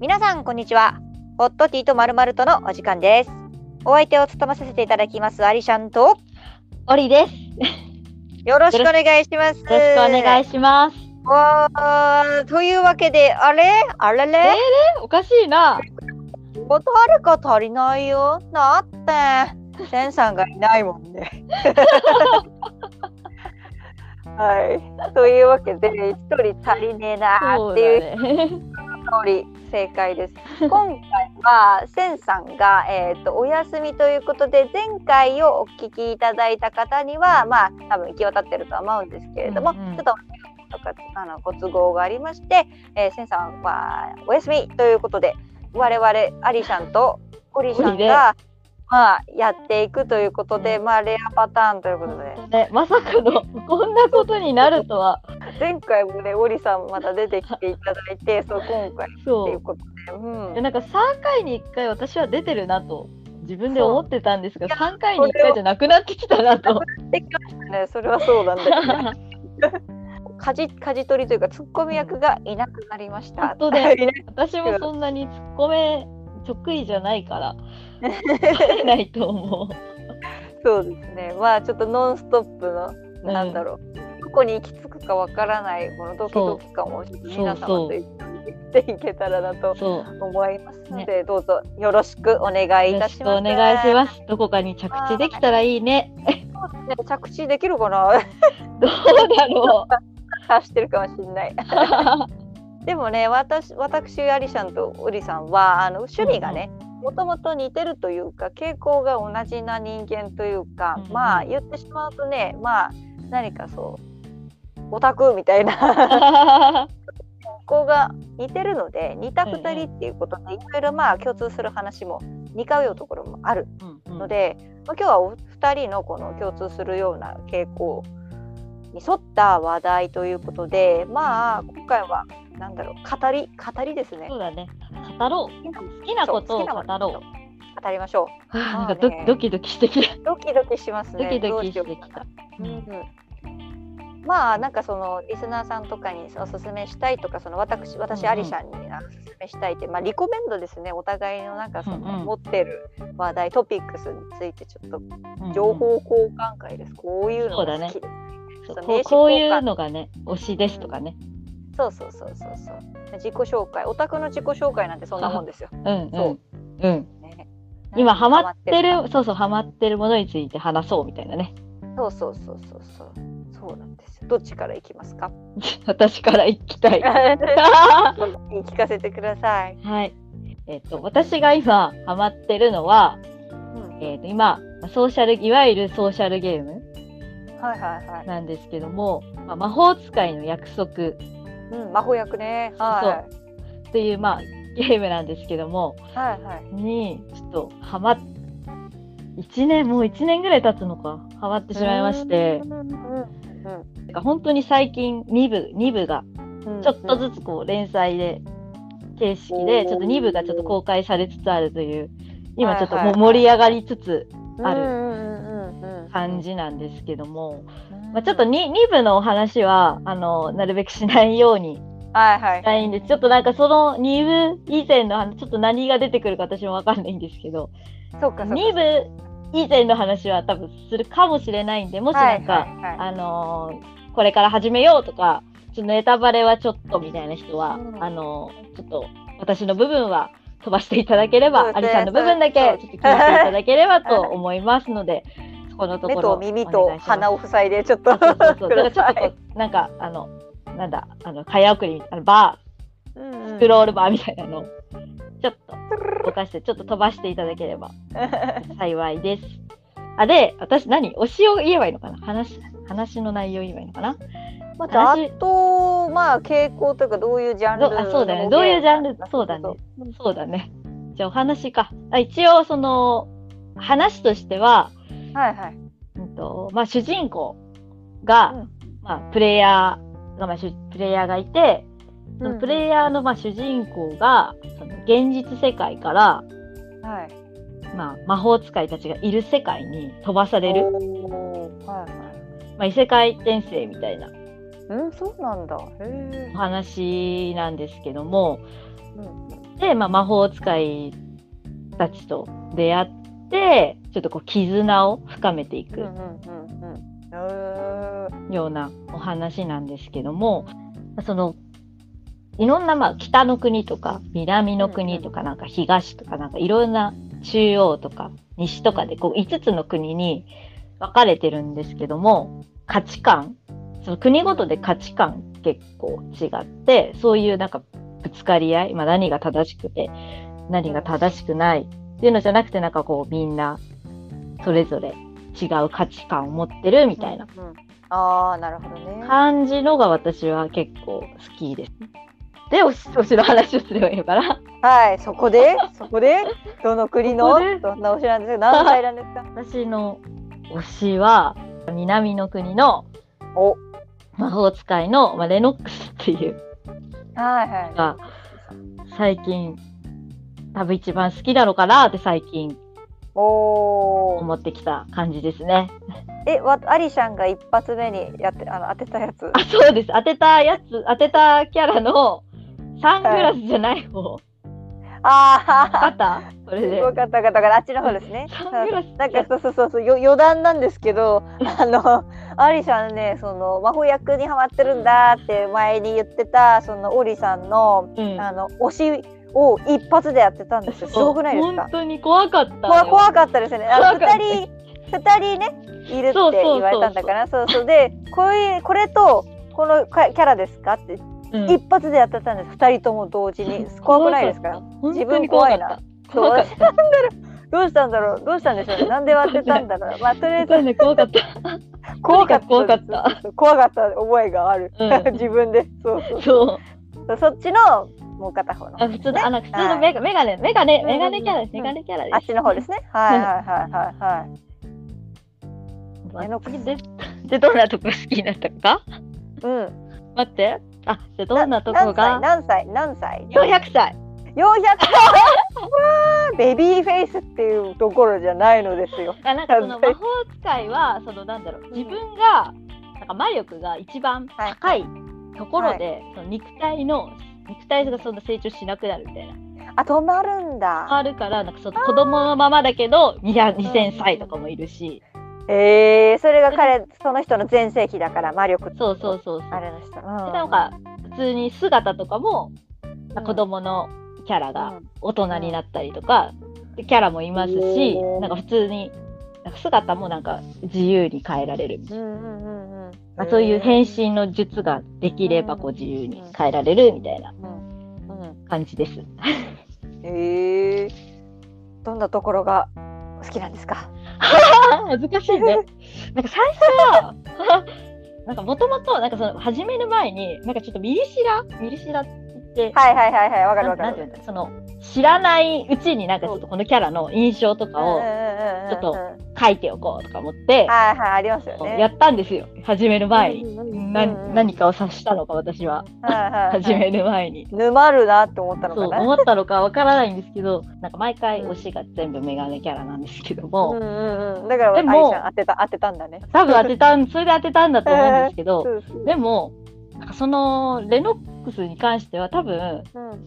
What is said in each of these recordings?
皆さんこんにちは。ホットティーとまるまるとのお時間です。お相手を務めさせていただきますアリシャンと。オリです。よろしくお願いします。よろしくお願いします。わーというわけであれ？あれれ、おかしいな。お誰か足りないよ。だって。センさんがいないもんね はい。というわけで一人足りねえなーっていうそうだね。正解です。今回はセンさんが、えー、とお休みということで前回をお聞きいただいた方にはまあ多分行き渡ってるとは思うんですけれども、うんうんちょっととかあのご都合がありまして、えー、センさんはお休みということで我々アリさんとオリさんオリでが、まあ、やっていくということで、まあレアパターンということでね、まさかのこんなことになるとは。前回もねオリさんまた出てきていただいてそう今回ってそ。いううことで。うんでなんか3回に1回私は出てるなと自分で思ってたんですが、そう3回に1回じゃなくなってきたなと。できましたね、それはそうなんだけど、舵舵取りというかツッコミ役がいなくなりました。本当だよいな 私もそんなに突っ込め得意じゃないから、入 れないと思う。そうですね。まあちょっとノンストップの、なんだろう、どこに行き着くかわからないこのドキドキ感をちょっと皆様と一緒にしていけたらなと。思いますので、どうぞよろしくお願いいよろしくたします。お願いします。どこかに着地できたらいいね。そうですね着地できるかな？どうだろ 走ってるかもしれない。う。でもね私私アリシャンとウリさんはあの趣味がねもともと似てるというか傾向が同じな人間というか、うんうんまあ言ってしまうとねまあ何かそうオタクみたいな 傾向が似てるので似た2人っていうことでいろいろまあ共通する話も似通うところもあるので、まあ、今日はお二人のこの共通するような傾向に沿った話題ということでまあ今回はなんだろう語り語りですねそうだね。語ろう。好きなことを語ろう。語りましょはあまあなんかドねドキドキしてきた。うドキドキしますねドキドキしてきた。うんまあなんかそのリスナーさんとかにおすすめしたいとかその私私うんうんアリシャンにおすすめしたいってまあリコメンドですねお互いのなんかそのうんうん持ってる話題トピックスについてちょっとうん情報交換会ですこういうのが好きですそうそう名刺こうこういうのがね、推しですとかね。そうそうそうそうそう自己紹介オタクの自己紹介なんてそんなもんですよ、うんうん。そううん。ね、今ハマってハる、そうそう、ハマってるものについて話そうみたいなね。そうそうそうそうそうそうなんですよ。どっちからいきますか？私から行きたい。聞かせてください、はい。えっ、と、私が今ハマってるのは、うん、えっ、と、今、ソーシャル、いわゆるソーシャルゲームはいはいはい、なんですけども、まあ、魔法使いの約束。うん、魔法役ね。はという、まあ、ゲームなんですけども、いはいはい。に、ちょっとハマっ、1年、もう1年ぐらい経つのか、ハマってしまいまして。う、んうんてか本当に最近2部、2部がうんちょっとずつこう連載で、形式で、ちょっと2部がちょっと公開されつつあるという、今ちょっともう盛り上がりつつあるうんうんうんうん感じなんですけども、うん。まあ、ちょっと 2, 2部のお話は、あの、なるべくしないようにはいはい。したいんで、ちょっとなんかその2部以前の話、ちょっと何が出てくるか私もわかんないんですけど、そうかそうか2部以前の話は多分するかもしれないんで、もしなんか、はいはいはい。あのーこれから始めようとか、ちょっとネタバレはちょっとみたいな人は、うん。あのーちょっと私の部分は飛ばしていただければ、そうです。ねアリさんの部分だけちょっと聞いていただければと思いますので、そこのと目ころと耳と鼻をを塞いでちょっと。そうそうそう。ちょっと なんか、あの、なんだ、あの、早送り、あのバいうんうん。ー、スクロールバーみたいなのを、ちょっと して、ちょっと飛ばしていただければ 幸いです。あ、で、私何？推しを言えばいいのかな？話、話の内容言えばいいのかな？まあ、ざっとまあ傾向というかどういうジャンルどあそうだね。どういうジャンル？そうだね。そうだね。じゃあお話か。あ一応、その、話としては、はいはいうんとまあ、主人公が、うんまあ、プレイヤーが、まあ、主プレイヤーがいて、そうんのプレイヤーの、まあ、主人公がその現実世界から、はい。まあ、魔法使いたちがいる世界に飛ばされる、はいはい。まあ、異世界転生みたいな。うんそうなんだ。お話なんですけども、うんで、まあ、魔法使いたちと出会って、ちょっとこう絆を深めていくうんうんうんうん。うようなお話なんですけども、その、いろんな、まあ、北の国とか、南の国とか、なんか東とか、なんかいろんな中央とか、西とかで、こう、5つの国に分かれてるんですけども、価値観、その国ごとで価値観結構違って、そういうなんかぶつかり合い、まあ何が正しくて、何が正しくないっていうのじゃなくて、なんかこう、みんな、それぞれ違う価値観を持ってるみたいなうんうんああ、なるほどね。感じのが私は結構好きです。で、推し推しの話をすればいいのかな。はい、そこで、そこで、どの国の？どんな推しなんですか何歳なんですか？私の推しは、南の国のお、魔法使いの、まあ、レノックスっていうはいはい。が最近多分一番好きなのかなって最近おー思ってきた感じですね。え、わ、アリシャンが一発目にやって、あの、当てたやつ？あ、そうです。当てたやつ、当てたキャラのサングラスじゃない方。ああ、あったそれで。よかったよかったよかったあっちの方ですね。サングラス。なんかそうそうそうそうよ余談なんですけどあのアリさんねその魔法役にハマってるんだって前に言ってたそのオリさんのうん。あの推しを一発でやってたんですよ。すごくないですか？本当に怖かったよ。怖怖かったですよね。あの二人二人ねいるって言われたんだから。そうそうでこう。いうこれとこのかキャラですか？ってうん。一発でやってたんです。二人とも同時に。怖くないですか？自分怖いな。怖かった。そうどうしたんだろう？どうしたんでしょうね？なんで当てたんだろう？まあとりあえず。ね、怖かった。怖かった。怖かった。怖かった覚えがある、うん。自分で。そうそうそっちのもう片方の。あ普通の、あの、普通のメガメガネ、メガネ、うん。メガネキャラです。うんメガネキャラです。あっちの方ですね。はいはいはいはい。はいえので、で、どんなとこ好きになったか？うん。待って。あ、じゃあどんなとこが？何歳？何歳？何歳 ?400 歳？400歳ベビーフェイスっていうところじゃないのですよ。あなんかその魔法使いは、そのなんだろう、自分が、なんか魔力が一番高いところで、その肉体の、肉体がそんな成長しなくなるみたいな。あ止まるんだ。あるから、なんかその子供のままだけど、200 2000歳とかもいるし、えー、それが彼その人の全盛期だから魔力そうそうそうそう。あれの人、うん。でなんか普通に姿とかも、うん。子供のキャラがうん。大人になったりとか、でキャラもいますしおー。なんか普通になんか姿もなんか自由に変えられる、うんうんうんうん。まあ、そういう変身の術ができればこう自由に変えられるみたいなうん。うん。感じです。えー、どんなところが好きなんですか？難しいね。なんか最初はなんかもともとなんかその始める前になんかちょっとミリシラミリシラって言ってはいはいはいはいわかるわかる。なんていうんだその知らないうちになんかちょっとこのキャラの印象とかをちょっと書いておこうとか思って、はいはいありますよね。やったんですよ。始める前に、うんうんうんなうん。何かを察したのか私は。はい始める前に、沼るなって思ったのそうかな。思ったのかわからないんですけどなんか毎回推しが全部メガネキャラなんですけども、うんうんうん。だからでも当てた当てたんだね。多分当てたんそれで当てたんだと思うんですけど、でもなんかそのレノックスに関しては多分うんうん。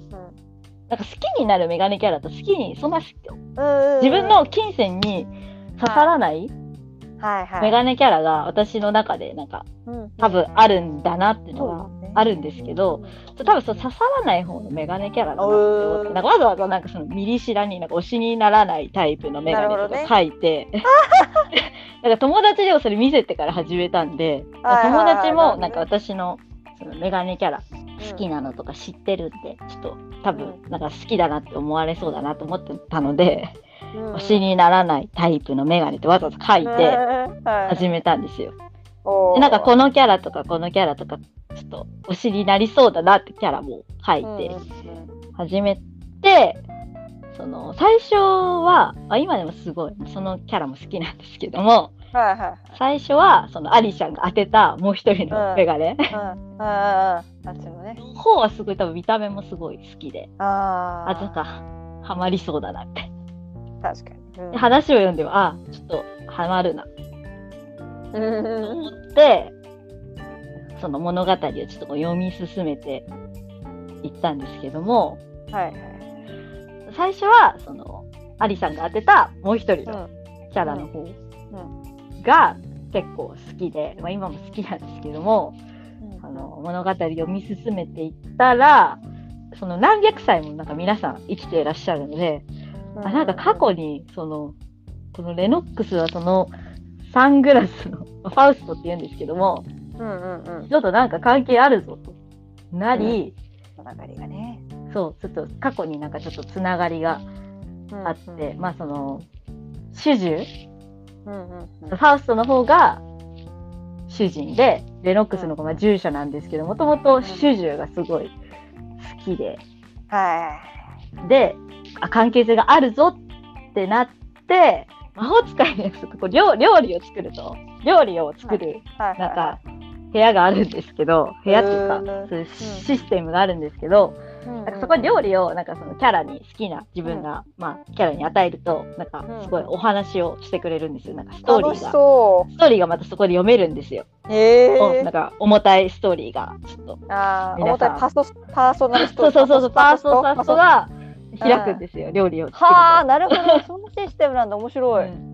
なんか好きになるメガネキャラと好きにそんな自分の金銭に刺さらない？はいはい。メガネキャラが私の中でなんかうん多分あるんだなっていうのがあるんですけど、多分そう刺さらない方のメガネキャラだなって思って、うんなんかわざわざなんかそのミリシラになんか推しにならないタイプのメガネとか書いて、なんか友達にもそれ見せてから始めたんで、友達もなんか私のそのメガネキャラ好きなのとか知ってるんで、ちょっと多分なんか好きだなって思われそうだなと思ってたので、うん。推しにならないタイプのメガネってわざわざ書いてはい。始めたんですよ。でなんかこのキャラとかこのキャラとかちょっと推しになりそうだなってキャラも書いて始めて、その最初はあ今でもすごいそのキャラも好きなんですけどもはいはいはい。最初はそのアリちゃんが当てたもう一人のメガネ、うん。うあっちのね方はすごい多分見た目もすごい好きであーあなん。かハマりそうだなって確かに。うん。で話を読んではあちょっとハマるな。うん。うんとうん思ってその物語をちょっと読み進めていったんですけどもはいはい最初はそのアリさんが当てたもう一人のキャラの方が結構好きで、まあ、今も好きなんですけども、あの物語を読み進めていったらその何百歳もなんか皆さん生きていらっしゃるので、あなんか過去にそのこのレノックスはそのサングラスのファウストって言うんですけども、うんうんうん、ちょっとなんか関係あるぞとなり、つながりがね。そうちょっと過去になんかちょっとつながりがあって、まあその主従うんうんうん。ファウストの方が主人でレノックスの方が従者なんですけどもともと主従がすごい好きで。はであ関係性があるぞってなって魔法使いのやつとこう料料理を作ると。料理を作るい。はい。なんか部屋があるんですけど部屋っていうかそういうシステムがあるんですけど、なんかそこで料理をなんかそのキャラに好きな自分が、まあキャラに与えるとなんかすごいお話をしてくれるんですよ。なんかストーリーが。そストーリーがまたそこで読めるんですよ、えおなん。か重たいストーリーがちょっと。あ重たいパソパーソナルストそうそうそうそうパーソナルストがス開くんですよ料理をはあ、なるほど。そんなシステムなんだ。面白い。うん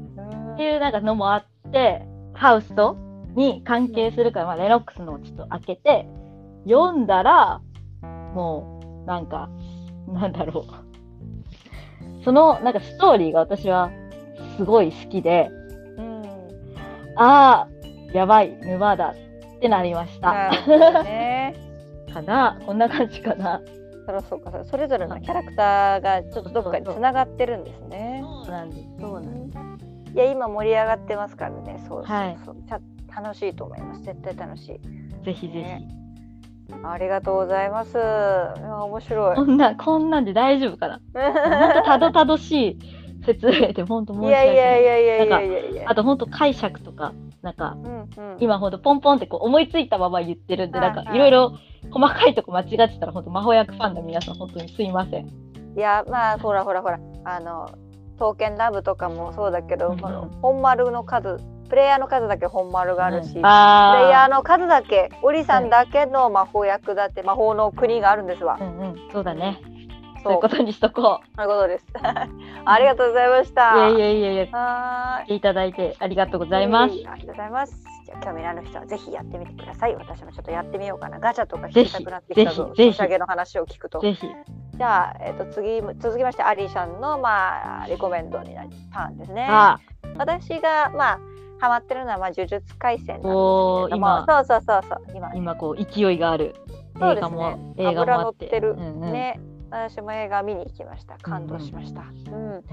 っていうなんかのもあってハウスとに関係するから、まあ、レノックスのをちょっと開けて読んだらもうなんかなんだろうそのなんかストーリーが私はすごい好きでうん。ああやばい沼だってなりました、ね。かなこんな感じかなそりゃそうか。それぞれのキャラクターがちょっとどっかに繋がってるんですね。そうなんですそうなんですいや今盛り上がってますからね。そうそうはいそう。ちゃ楽しいと思います。絶対楽しい。ぜひぜひ、ねありがとうございます。いや面白いこ。んなこんなんで大丈夫かな本当たどたどしい説明で本当申し訳ない いやいやいやいやいやいや。あと本当解釈とかなんかうんうん、今ほんとポンポンってこう思いついたまま言ってるんではいなんかはいい。ろいろ細かいとこ間違ってたら本当魔法役ファンの皆さん本当にすいません。いやまあほらほらほら。あの刀剣ラブとかもそうだけど、うんうん。この本丸の数プレイヤーの数だけ本丸があるし、プレイあヤーの数だけオリさんだけの魔法役だって魔法の国があるんですわ。うんうん。そうだね。そういうことにしとこそういうことです。ありがとうございました。う。いやいやいやいやはーいいただいてありがとうございます。ありがとうございます。じゃあ興味のある人はぜひやってみてください。私もちょっとやってみようかな。ガチャとか引きたくなってきたぞ。ぜひぜの話を聞くと。ぜひじゃあ、えっと次続きましてアリーさんのまあレコメンドになるターンですね。あ私がまあハマってるのはまあ呪術廻戦なんですけども、今そうそうそうそう今今こう勢いがあるそうですね映画も、映画もあって。脂乗ってるうんうんね。私も映画見に行きました。感動しました。うん。うん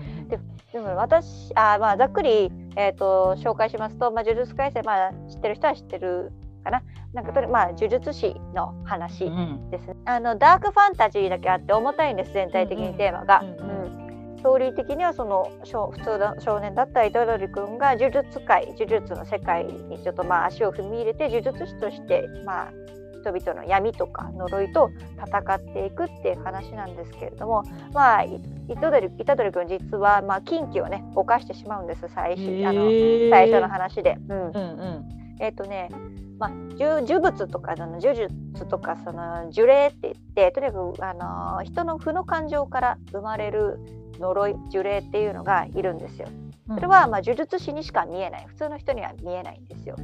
でも私あまあざっくりえっ、と紹介しますと、まあ呪術廻戦まあ知ってる人は知ってるかな。なんかとりまあ呪術師の話うんですね。あのダークファンタジーだけあって重たいんです全体的にテーマが。うんうんうんストーリー的にはその少普通の少年だった糸鳥君が呪術界呪術の世界にちょっとまあ足を踏み入れて呪術師としてまあ人々の闇とか呪いと戦っていくっていう話なんですけれどもまあい糸鳥糸鳥君実はまあ禁忌をね犯してしまうんです最初あの最初の話で。うんうんうんえっ、とね、まあ、呪呪物とかその呪術とかその呪霊って言ってとにかく、あのー人の負の感情から生まれる呪い呪霊っていうのがいるんですよ。それは、まあ、呪術師にしか見えない普通の人には見えないんですよ。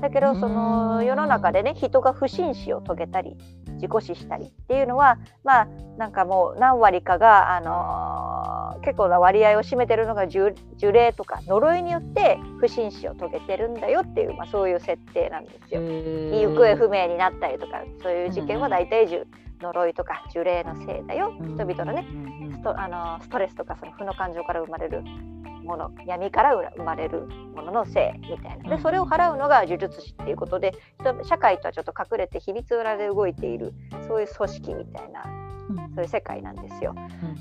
だけどそのうん世の中でね人が不審死を遂げたり自己死したりっていうのはまあなんかもう何割かが、あのー結構な割合を占めてるのが呪呪霊とか呪いによって不審死を遂げてるんだよっていう、まあ、そういう設定なんですよ。行方不明になったりとかそういう事件は大体呪呪いとか呪霊のせいだよ。人々のねストあのストレスとかその負の感情から生まれるもの闇から生まれるもののせいみたいな。でそれを払うのが呪術師っていうことで人社会とはちょっと隠れて秘密裏で動いているそういう組織みたいなそういう世界なんですよ。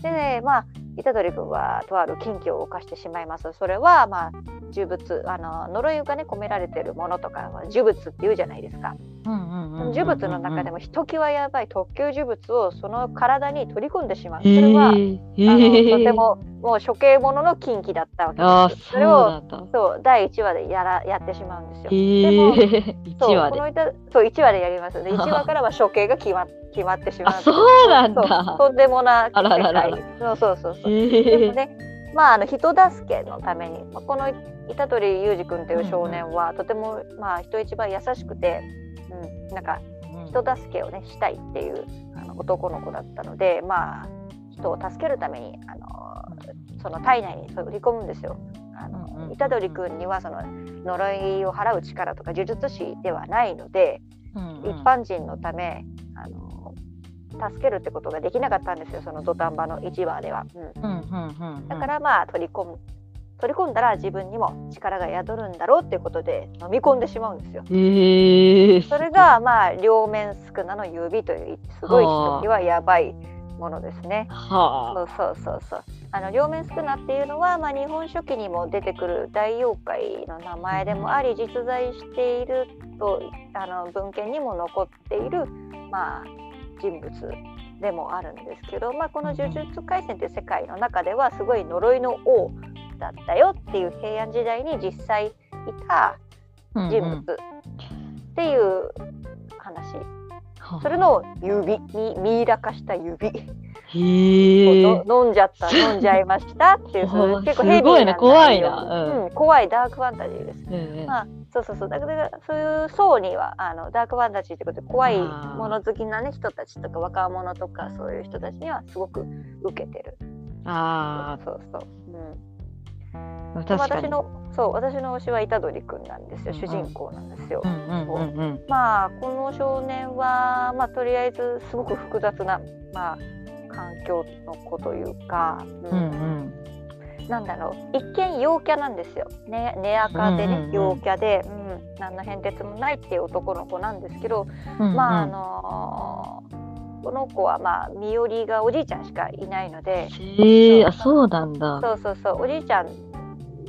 でねまあ虎杖君はとある禁忌を犯してしまいます。それはまあ呪物あの呪いがね込められているものとかは呪物っていうじゃないですか。呪物の中でもひときわやばい特級呪物をその体に取り込んでしまう。それは、あのとてももう処刑者の禁忌だったわけです。それをそう第1話でやらやってしまうんですよ。でも そうこのそう1話でやります。で1話からは処刑が決ま決まってしまう。そうなんだ。とんでもな世界。そうそうそうそう、でもね。まあ、あの人助けのために、まあ、この板取裕二君という少年は、とても、まあ、人一倍優しくて、うん、なんか人助けをねしたいっていうあの男の子だったので、まあ、人を助けるためにあのその体内に売り込むんですよ。あの虎杖君にはその呪いを払う力とか呪術師ではないので、一般人のためあの助けるってことができなかったんですよその土壇場の1話では。だからまあ取り込む取り込んだら自分にも力が宿るんだろうっていうことで飲み込んでしまうんですよ。えー、それがまあ両面少なの指というすごい人にはやばいものですね。はあ、そうそうそうそう。あの両面宿儺っていうのは、まあ、日本書紀にも出てくる大妖怪の名前でもあり実在しているとあの文献にも残っている、まあ、人物でもあるんですけど、まあ、この「呪術廻戦」という世界の中ではすごい呪いの王だったよっていう平安時代に実際いた人物っていう話、うんうん、それの指にミイラ化した指。飲んじゃった飲んじゃいましたっていう 結構ヘビーな怖いな、うん、怖いダークファンタジーです、うんうん、まあそうそうそう。だからそういう層にはあのダークファンタジーってことで怖いもの好きな、ね、人たちとか若者とかそういう人たちにはすごく受けてる。ああそうそうう。ん。私のそう私の推しは虎杖君なんですよ、主人公なんですよ。まあこの少年はまあとりあえずすごく複雑なまあ環境の子というか、うん、うんなんだろう。一見陽キャなんですよ。ね寝垢でね、陽キャで、うん、何の変哲もないっていう男の子なんですけど、うんうん、まああのー、この子はまあ身寄りがおじいちゃんしかいないので、へえあそうなんだ。そうそうそう。おじいちゃん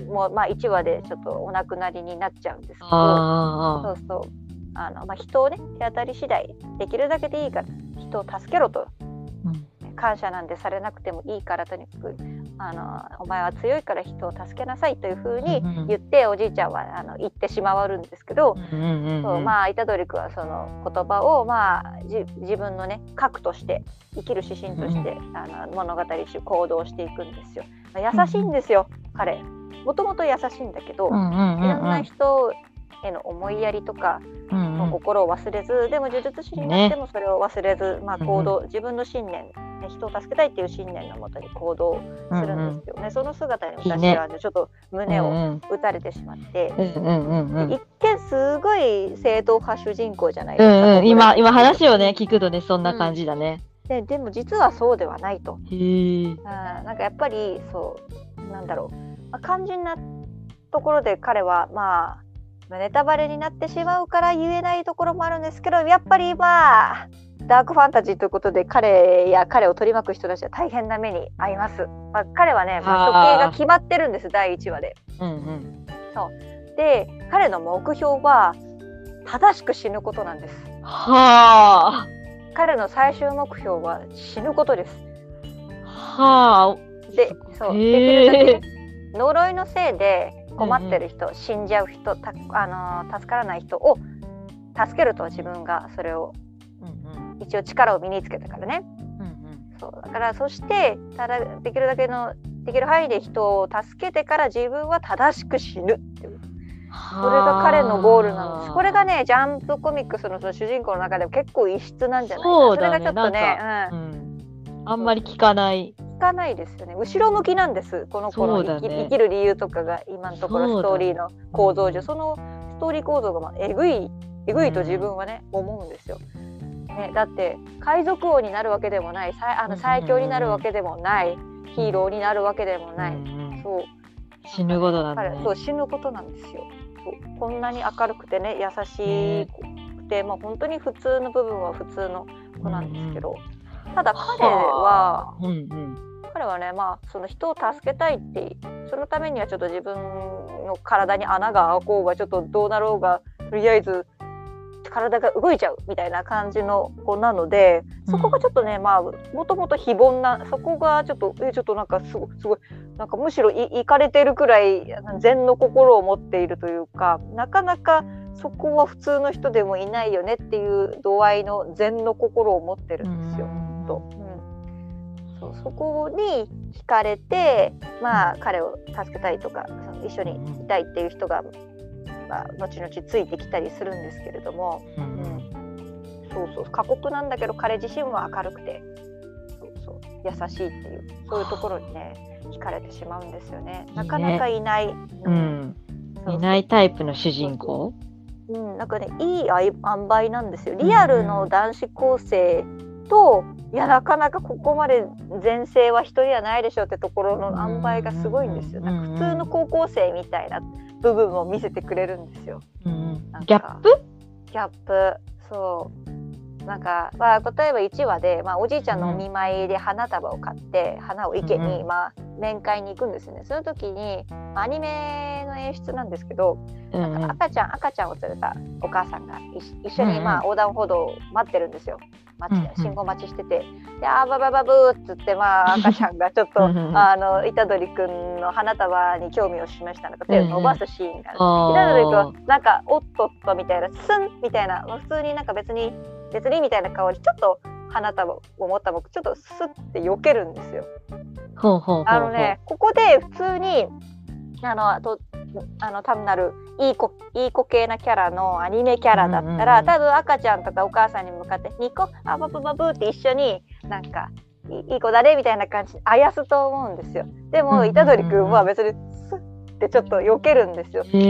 もまあ1話でちょっとお亡くなりになっちゃうんですけどそうそう。あの、まあ、人をね手当たり次第できるだけでいいから人を助けろと、うん、感謝なんでされなくてもいいからとにかくあのお前は強いから人を助けなさいというふうに言って、おじいちゃんはあの言ってしまわるんですけど、そうまあ虎杖君はその言葉を、まあ、自分のね核として生きる指針として、あの物語中行動していくんですよ。まあ、優しいんですよ、彼。もともと優しいんだけど、いろんな人への思いやりとかの心を忘れず、でも呪術師になってもそれを忘れず、ね、まあ、行動、自分の信念人を助けたいっていう信念のもとに行動するんですよね、うんうん、その姿に私は、ね、ちょっと胸を打たれてしまって、一見すごい正統派主人公じゃないですか、うんうん、今今話をね聞くとねそんな感じだね、ででも実はそうではないと。へあなんかやっぱりそうなんだろう。まあ、肝心なところで彼はまあネタバレになってしまうから言えないところもあるんですけどやっぱりまあダークファンタジーということで彼や彼を取り巻く人たちは大変な目に遭います。まあ、彼はね、まあ、処刑が決まってるんです第1話で。うんうん、そうで彼の目標は正しく死ぬことなんです。はあ。彼の最終目標は死ぬことです。はあ。で、そうできるだけ呪いのせいで困ってる人、うんうん、死んじゃう人たあの助からない人を助けると自分がそれを、一応力を身につけたからね、うんうん、そうだからそしてただできるだけのできる範囲で人を助けてから自分は正しく死ぬっていう。それが彼のゴールなんです。これがねジャンプコミックスのその主人公の中でも結構異質なんじゃないかそ,、ね、それがちょっとね、うん、あんまり聞かない。かないですよね。後ろ向きなんですこの子の生き,、ね、生きる理由とかが今のところストーリーの構造上。そ,、のストーリー構造がまあえぐいえぐいと自分はね、思うんですよ。ね、だって海賊王になるわけでもないあの最強になるわけでもない、ヒーローになるわけでもない、そう。死ぬことなんだ、ね、そう死ぬことなんですよ。そう。こんなに明るくてね優しくて、まあ本当に普通の部分は普通の子なんですけど、ただ彼は、うんうん、彼はねまあその人を助けたいってそのためにはちょっと自分の体に穴が開こうがちょっとどうなろうがとりあえず体が動いちゃうみたいな感じの子なのでそこがちょっとね、うん、まあもともと非凡なそこがちょっとえちょっとなんかすごすごいなんかむしろいかれてるくらい禅の心を持っているというかなかなかそこは普通の人でもいないよねっていう度合いの禅の心を持ってるんですよ。と、うん、そうそこに惹かれて、まあ、彼を助けたいとか一緒にいたいっていう人が、まあ、後々ついてきたりするんですけれども、うん、そうそう。過酷なんだけど彼自身は明るくてそうそう。優しいっていうそういうところにね惹かれてしまうんですよね。なかなかいない、うん、いないタイプの主人公？うん、なんかねいい塩梅なんですよ。リアルの男子高生と、いやなかなかここまで全盛は人にはないでしょうってところの塩梅がすごいんですよ。なんか普通の高校生みたいな部分を見せてくれるんですよ。ギャップ？ギャップ。そうなんか、まあ、例えば1話で、まあ、おじいちゃんのお見舞いで花束を買って、花を池に、まあ、面会に行くんですよね。その時にアニメの演出なんですけど、なんか赤ちゃん赤ちゃんを連れたお母さんが一緒に、まあ、横断歩道を待ってるんですよ。待ち信号待ちしてて「であばばばぶ」っつって、まあ、赤ちゃんがちょっと あの虎杖君の花束に興味を示したのか手を伸ばすシーンがある。虎杖君はなんか「おっとっと」みたいな「スン」みたいな普通になんか別に別にみたいな顔でちょっと花束を持った僕ちょっとスッて避けるんですよ。ほうほうあのねここで普通にあのとあの単なるいい子いい子系なキャラのアニメキャラだったら、多分赤ちゃんとかお母さんに向かって「ニコあバブバブ」って一緒になんか「いい子だね」みたいな感じであやすと思うんですよ。でも虎杖君は別にってちょっと避けるんですよ。普通の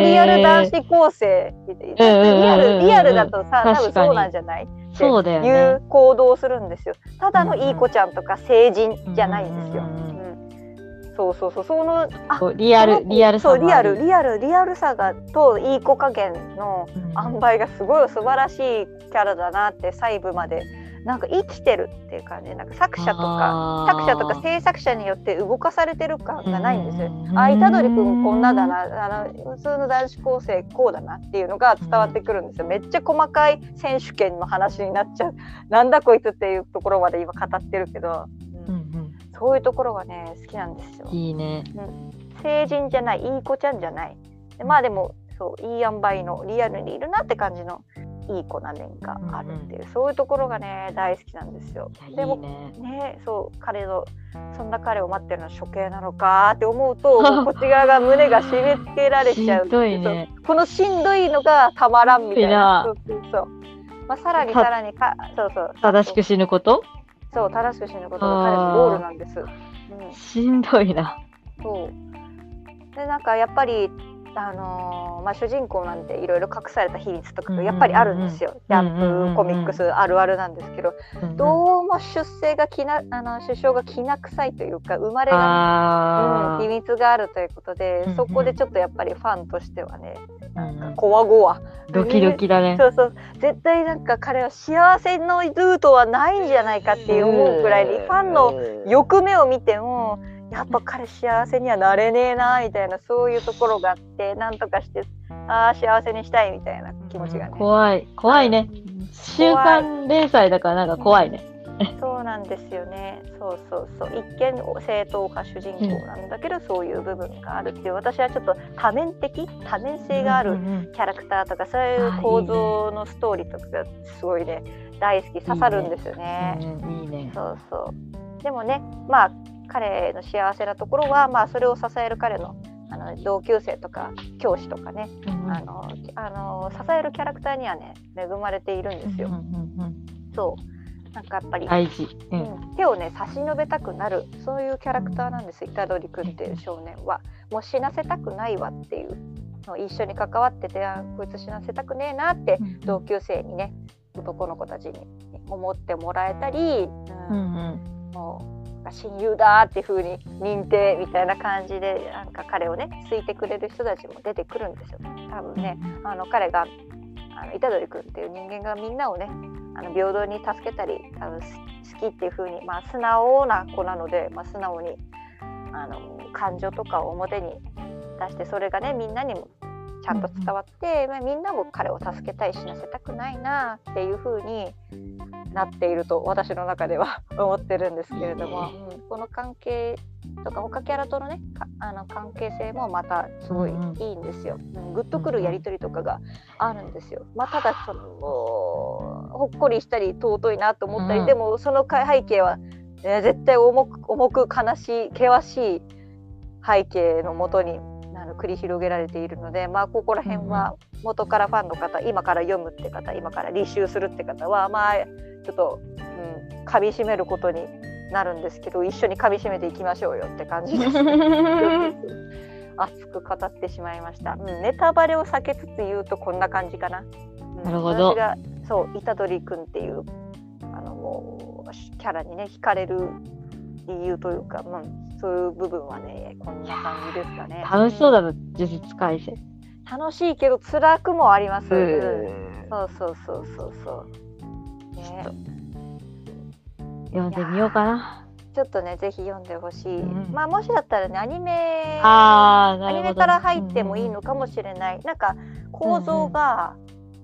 リアル男子高生リアルリアルだとさ多分そうなんじゃない？っていう行動をするんですよ。ただのいい子ちゃんとか成人じゃないんですよ。そうそうそう。そのあリアルリアルそうリアルリアルリアルさがといい子加減の塩梅がすごい素晴らしいキャラだなって細部までなんか生きてるっていう感じ。なんか作者とか作者とか制作者によって動かされてる感がないんですよ。あ虎杖君こんなだなあの普通の男子高生こうだなっていうのが伝わってくるんですよ。めっちゃ細かい選手権の話になっちゃう。なんだこいつっていうところまで今語ってるけど、うん、うん、そういうところがね好きなんですよ。いいね、うん、成人じゃないいい子ちゃんじゃない。まあでもそういい塩梅のリアルにいるなって感じのいい子な面があるっていう、うんうん、そういうところがね大好きなんですよ。でもね。ねそう彼のそんな彼を待ってるのは処刑なのかって思うと こっち側が胸が締め付けられちゃうね、このしんどいのがたまらんみたいな。そうそうそう。まあ、さらにさらにかそうそう。正しく死ぬこと？そう正しく死ぬことが彼のゴールなんです。うん、しんどいな。そう。でなんかやっぱりあのー、まあ、主人公なんていろいろ隠された比率とかやっぱりあるんですよ、ジャンプコミックスあるあるなんですけど、どうも出生がきなあの首相がきな臭いというか生まれが、うん、秘密があるということで、そこでちょっとやっぱりファンとしてはねなんかこわごわ、ドキドキだね、そうそう。絶対なんか彼は幸せのルートはないんじゃないかって思うくらいにファンの欲目を見ても。やっぱ彼幸せにはなれねえなみたいなそういうところがあってなんとかしてああ幸せにしたいみたいな気持ちがね、怖い。怖いね。週刊連載だからなんか怖いね。そうなんですよね。そうそうそう。一見正統派主人公なんだけど、うん、そういう部分があるっていう。私はちょっと多面的多面性があるキャラクターとか、そういう構造のストーリーとかがすごいね大好き。刺さるんですよね。いいね。そうそう。でもねまあ彼の幸せなところは、まあ、それを支える彼のあの同級生とか教師とかね、うん、あのあの支えるキャラクターにはね恵まれているんですよ。うんうんうん、そう。なんかやっぱり、うん、手をね差し伸べたくなるそういうキャラクターなんです虎杖君っていう少年は。もう死なせたくないわっていうの一緒に関わっててあこいつ死なせたくねえなって同級生にね男の子たちに思ってもらえたり、うん、うんうん、もう親友だっていう風に認定みたいな感じでなんか彼をね好いてくれる人たちも出てくるんですよ。多分ねあの彼があの虎杖君っていう人間がみんなをねあの平等に助けたりあの好きっていう風にまあ素直な子なので、まあ、素直にあの感情とかを表に出してそれがねみんなにもちゃんと伝わって、まあ、みんなも彼を助けたい死なせたくないなっていう風になっていると私の中では 思ってるんですけれども、うんこの関係とか他キャラとのねかあの関係性もまたすごいいいんですよ。うん、グッとくるやり取りとかがあるんですよ。まあ、ただそのほっこりしたり尊いなと思ったり、うん。でもそのか背景は、えー絶対重く重く悲しい険しい背景のもとにあの繰り広げられているので、まあ、ここら辺は元からファンの方今から読むって方今から履修するって方はまあちょっと、うん、噛み締めることになるんですけど一緒に噛み締めていきましょうよって感じです。熱く語ってしまいました、うん、ネタバレを避けつつ言うとこんな感じかな。うんなるほど私がそう虎杖君っていうあのもうキャラにね惹かれる理由というか、うん、そういう部分はねこんな感じですかね。楽しそうだな、呪術改正。楽しいけど辛くもあります。うそうそうそうそうそう。ね、読んでみようかな。ちょっとねぜひ読んでほしい。うんまあもしだったらねアニメ。アニメから入ってもいいのかもしれない。なんか構造が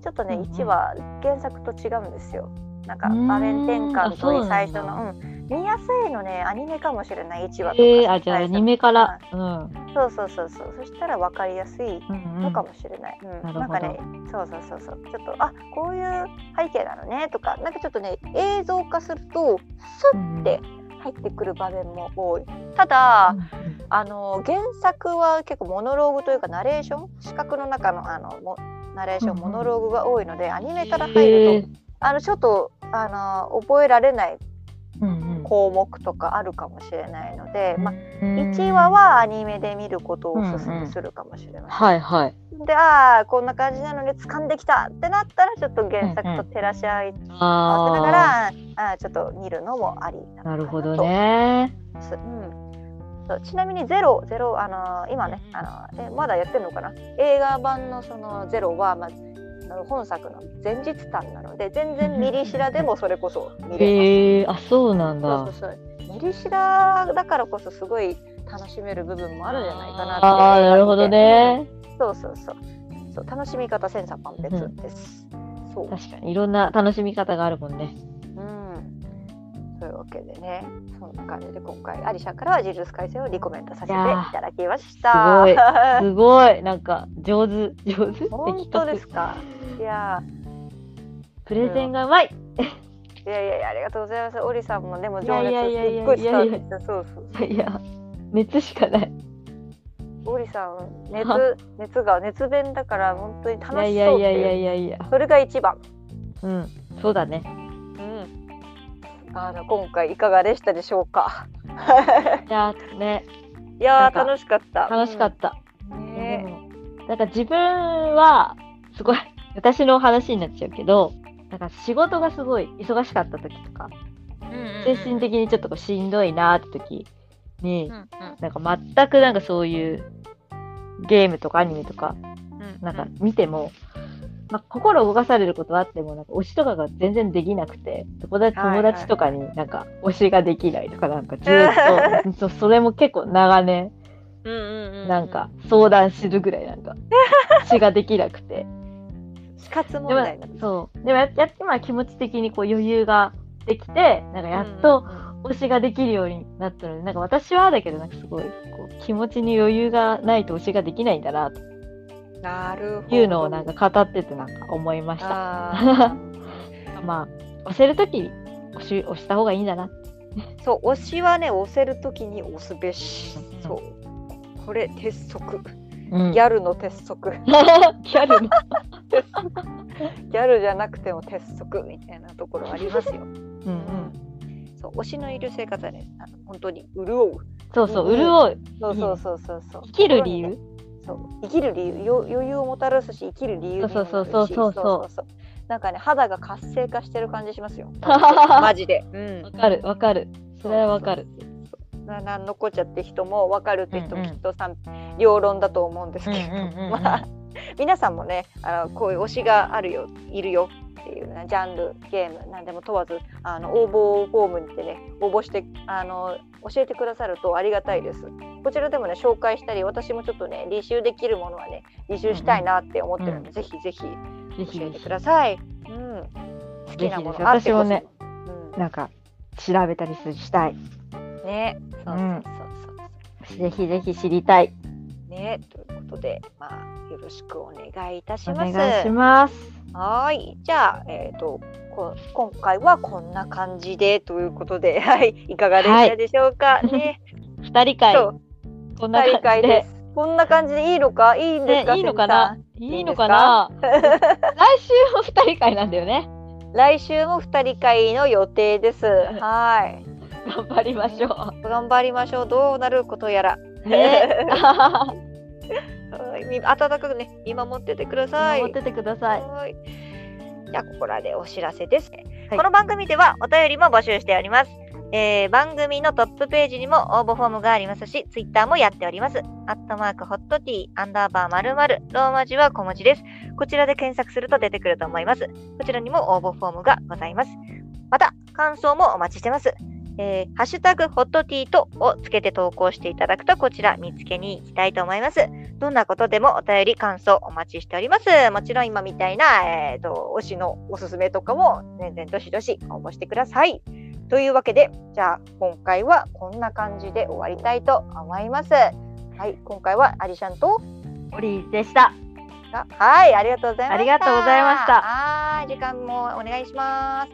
ちょっとね、うんうん1話原作と違うんですよ。なんかうん場面転換と最初の、うん、見やすいのねアニメかもしれない1話とか。えー、あ、じゃあアニメから。うん。そうそうそうそう。そしたら分かりやすいのかもしれない。うんなんかね、そうそうそうそう。ちょっとあこういう背景なのねとか、なんかちょっとね映像化するとスッて入ってくる場面も多い。ただ、あの原作は結構モノローグというかナレーション？視覚の中のあのもナレーション、モノローグが多いのでアニメからへ入るーとあのちょっとあの覚えられない項目とかあるかもしれないので、まあ、うん1話はアニメで見ることをおすすめするかもしれない。はいはい。でああこんな感じなのに掴んできたってなったらちょっと原作と照らし合い合わせながあら、あーちょっと見るのもありあ、ななるほどね。すうん、そうちなみにゼロゼロあのー今ねあのーえまだやってるのかな？映画版のそのゼロは、まあ、あの本作の前日譚なので全然ミリシラでもそれこそ見れます。へえー、あ、そうなんだ。そうそうそう。ミリシラだからこそすごい楽しめる部分もあるんじゃないかなって。ああ、なるほどね。そうそうそう。そう楽しみ方千差万別です。そう。確かにいろんな楽しみ方があるもんね。うん、そういうわけでね、そんな感じで今回、アリシャからは呪術改正をリコメントさせていただきました。すごいすごい、なんか上手、上手。本当ですか？いやプレゼンがうまい。ーいやいやいや、ありがとうございます。オリさんもでもい情熱やいやいやいやすっごい伝わってきた。そうそう。いや、熱しかない。オリさん、熱、熱が熱弁だから、本当に楽しそういやいやいや。いやいや。それが一番。うん、そうだね。うん。あの、今回いかがでしたでしょうか？いやね、いや楽しかった。楽しかった。うん。なんか自分は、すごい、私の話になっちゃうけど、なんか仕事がすごい忙しかった時とか、精神的にちょっとこうしんどいなーって時に、うんうんなんか全くなんかそういうゲームとかアニメとか、うんなんか見ても、まあ、心動かされることはあっても、なんか推しとかが全然できなくて、友達友達とかになんか推しができないとか、なんかずーっと、そそれも結構長年、うんうんうんなんか相談するぐらいなんか、推しができなくて。死活問でも題ですそう。でもやや今気持ち的にこう余裕ができて、なんかやっと推しができるようになったので、なんか私はだけど、なんかすごいこう気持ちに余裕がないと推しができないんだなとなるほどいうのをなんか語っててなんか思いました。あ まあ、押せるとき押し押した方がいいんだな。ーそう推しはね押せるときに押すべしうんそうこれ鉄則うん、ギャルの鉄則 ギャルの。ギャルじゃなくても鉄則みたいなところありますようんうん。そう推しのいる生活はね本当に潤うそうそう、うん潤う。そうそうそうそうそう生きる理由そう。生きる理由よ余裕をもたらすし生きる理由にもなるしそうそうそうそうなんかね肌が活性化してる感じしますよ。マジで、うん。わかる、わかる。それはわかる。ななんのこっちゃって人も分かるって人うんうん。もきっと賛両論だと思うんですけれど、うんうんうんうん。まあ皆さんもねあのこういう推しがあるよいるよ。っていうねジャンルゲーム何でも問わずあの応募フォームにてね応募してあの教えてくださるとありがたいです。こちらでもね紹介したり私もちょっとね履修できるものはね履修したいなって思ってるので、うんぜひぜひぜひ教えてください。うん、好きなもの私もね、うんなんか調べたりしたい。ね、そうそうそうそうぜひぜひ知りたい。ね、ということで、まあ、よろしくお願いいたしおます。願いします。はい、じゃあ、えっ、と、こ今回はこんな感じでということで、はい、いかがでしたでしょうか？ね、二人会こんな大感じで。こんな感じでいいのか、いいんですか。ね、いいのかな？いいのかいいな。来週も二人会なんだよね。来週も二人会の予定です。はい、頑張りましょ頑張りましょう。どうなることやら。う。ね。温かくね、見守っててください。守っててください。はい。じゃあここらでお知らせです、はいこの番組ではお便りも募集しております。えー番組のトップページにも応募フォームがありますし、ツイッターもやっております。アットマークホットティーアンダーバーまるまるローマ字は小文字です。こちらで検索すると出てくると思います。こちらにも応募フォームがございます。また、感想もお待ちしてます。えーハッシュタグホットティーとをつけて投稿していただくと、こちら見つけに行きたいと思います。どんなことでもお便り、感想お待ちしております。もちろん今みたいな、えー、と推しのおすすめとかも全然どしどし応募してください。というわけで、じゃあ今回はこんな感じで終わりたいと思います。はい、今回はアリシャンと、オリーでした。あはい、ありがとうございました。ありがとうございましたはい、時間もお願いします。